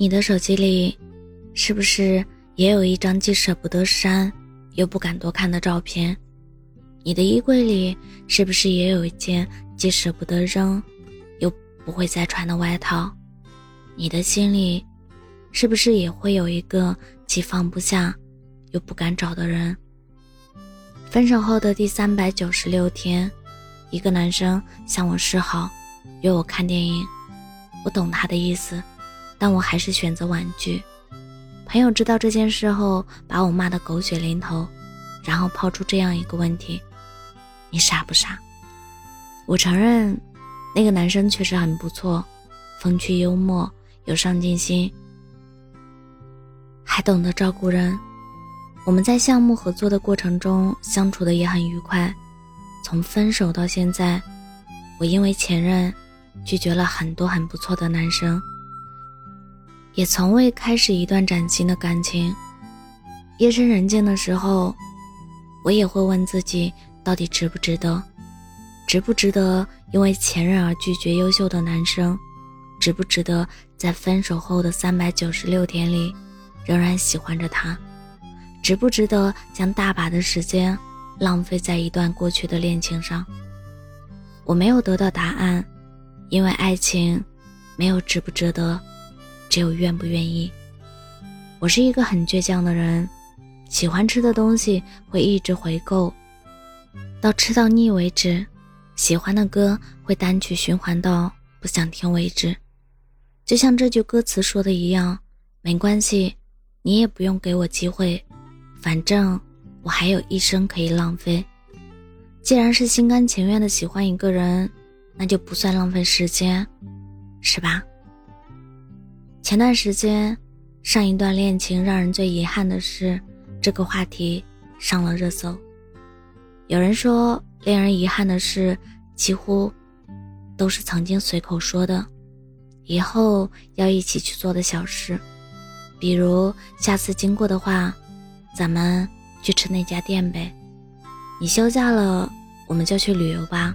你的手机里，是不是也有一张既舍不得删，又不敢多看的照片？你的衣柜里，是不是也有一件既舍不得扔，又不会再穿的外套？你的心里，是不是也会有一个既放不下，又不敢找的人？分手后的第三百九十六天，一个男生向我示好，约我看电影。我懂他的意思。但我还是选择婉拒。朋友知道这件事后，把我骂得狗血淋头，然后抛出这样一个问题：“你傻不傻？”我承认，那个男生确实很不错，风趣幽默，有上进心，还懂得照顾人。我们在项目合作的过程中相处的也很愉快。从分手到现在，我因为前任拒绝了很多很不错的男生。也从未开始一段崭新的感情。夜深人静的时候，我也会问自己，到底值不值得？值不值得因为前任而拒绝优秀的男生？值不值得在分手后的三百九十六天里，仍然喜欢着他？值不值得将大把的时间浪费在一段过去的恋情上？我没有得到答案，因为爱情没有值不值得。只有愿不愿意。我是一个很倔强的人，喜欢吃的东西会一直回购，到吃到腻为止；喜欢的歌会单曲循环到不想听为止。就像这句歌词说的一样，没关系，你也不用给我机会，反正我还有一生可以浪费。既然是心甘情愿的喜欢一个人，那就不算浪费时间，是吧？前段时间，上一段恋情让人最遗憾的是，这个话题上了热搜。有人说，令人遗憾的是，几乎都是曾经随口说的，以后要一起去做的小事，比如下次经过的话，咱们去吃那家店呗。你休假了，我们就去旅游吧。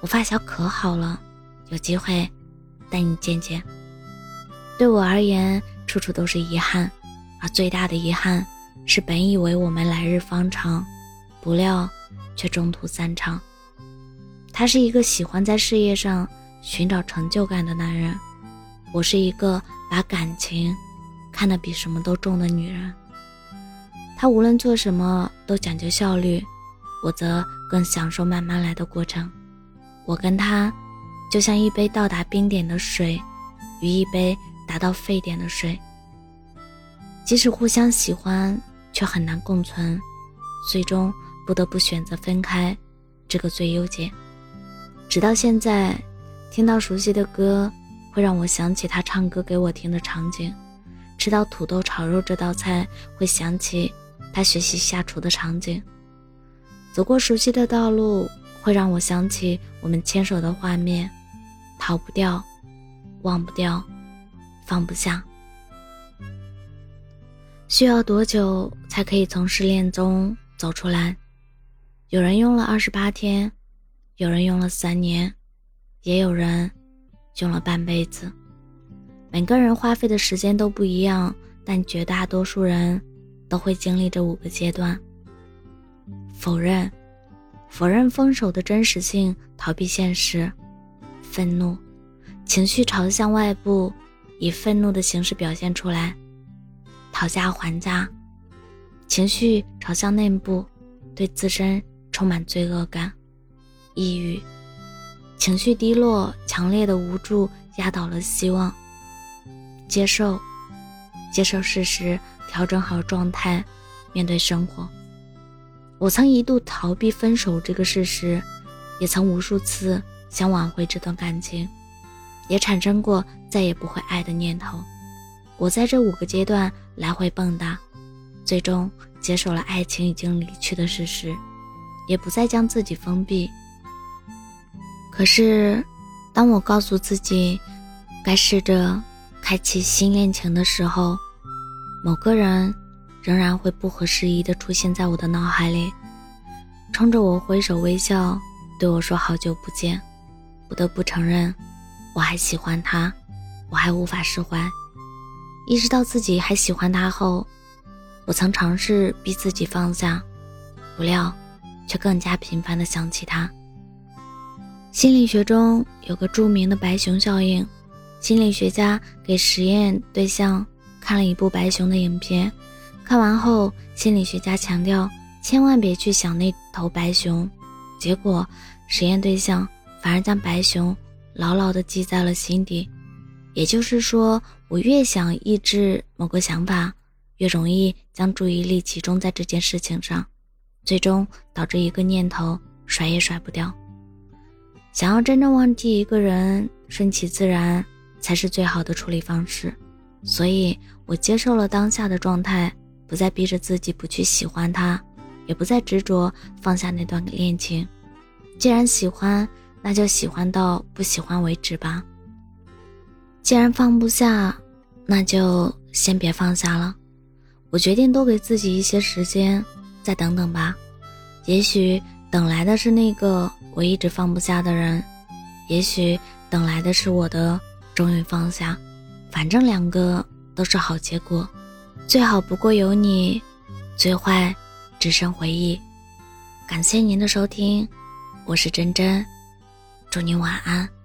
我发小可好了，有机会带你见见。对我而言，处处都是遗憾，而最大的遗憾是，本以为我们来日方长，不料却中途散场。他是一个喜欢在事业上寻找成就感的男人，我是一个把感情看得比什么都重的女人。他无论做什么都讲究效率，我则更享受慢慢来的过程。我跟他，就像一杯到达冰点的水，与一杯。达到沸点的水，即使互相喜欢，却很难共存，最终不得不选择分开，这个最优解。直到现在，听到熟悉的歌，会让我想起他唱歌给我听的场景；吃到土豆炒肉这道菜，会想起他学习下厨的场景；走过熟悉的道路，会让我想起我们牵手的画面，逃不掉，忘不掉。放不下，需要多久才可以从失恋中走出来？有人用了二十八天，有人用了三年，也有人用了半辈子。每个人花费的时间都不一样，但绝大多数人都会经历这五个阶段：否认，否认分手的真实性，逃避现实；愤怒，情绪朝向外部。以愤怒的形式表现出来，讨价还价，情绪朝向内部，对自身充满罪恶感，抑郁，情绪低落，强烈的无助压倒了希望。接受，接受事实，调整好状态，面对生活。我曾一度逃避分手这个事实，也曾无数次想挽回这段感情。也产生过再也不会爱的念头。我在这五个阶段来回蹦跶，最终接受了爱情已经离去的事实，也不再将自己封闭。可是，当我告诉自己该试着开启新恋情的时候，某个人仍然会不合时宜的出现在我的脑海里，冲着我挥手微笑，对我说“好久不见”。不得不承认。我还喜欢他，我还无法释怀，意识到自己还喜欢他后，我曾尝试逼自己放下，不料却更加频繁地想起他。心理学中有个著名的白熊效应，心理学家给实验对象看了一部白熊的影片，看完后，心理学家强调千万别去想那头白熊，结果实验对象反而将白熊牢牢地记在了心底。也就是说，我越想抑制某个想法，越容易将注意力集中在这件事情上，最终导致一个念头甩也甩不掉。想要真正忘记一个人，顺其自然才是最好的处理方式。所以我接受了当下的状态，不再逼着自己不去喜欢他，也不再执着放下那段恋情。既然喜欢，那就喜欢到不喜欢为止吧。既然放不下，那就先别放下了。我决定多给自己一些时间，再等等吧。也许等来的是那个我一直放不下的人，也许等来的是我的终于放下。反正两个都是好结果，最好不过有你，最坏只剩回忆。感谢您的收听，我是真真，祝您晚安。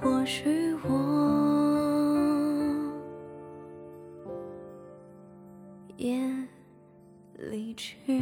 或许我也离去。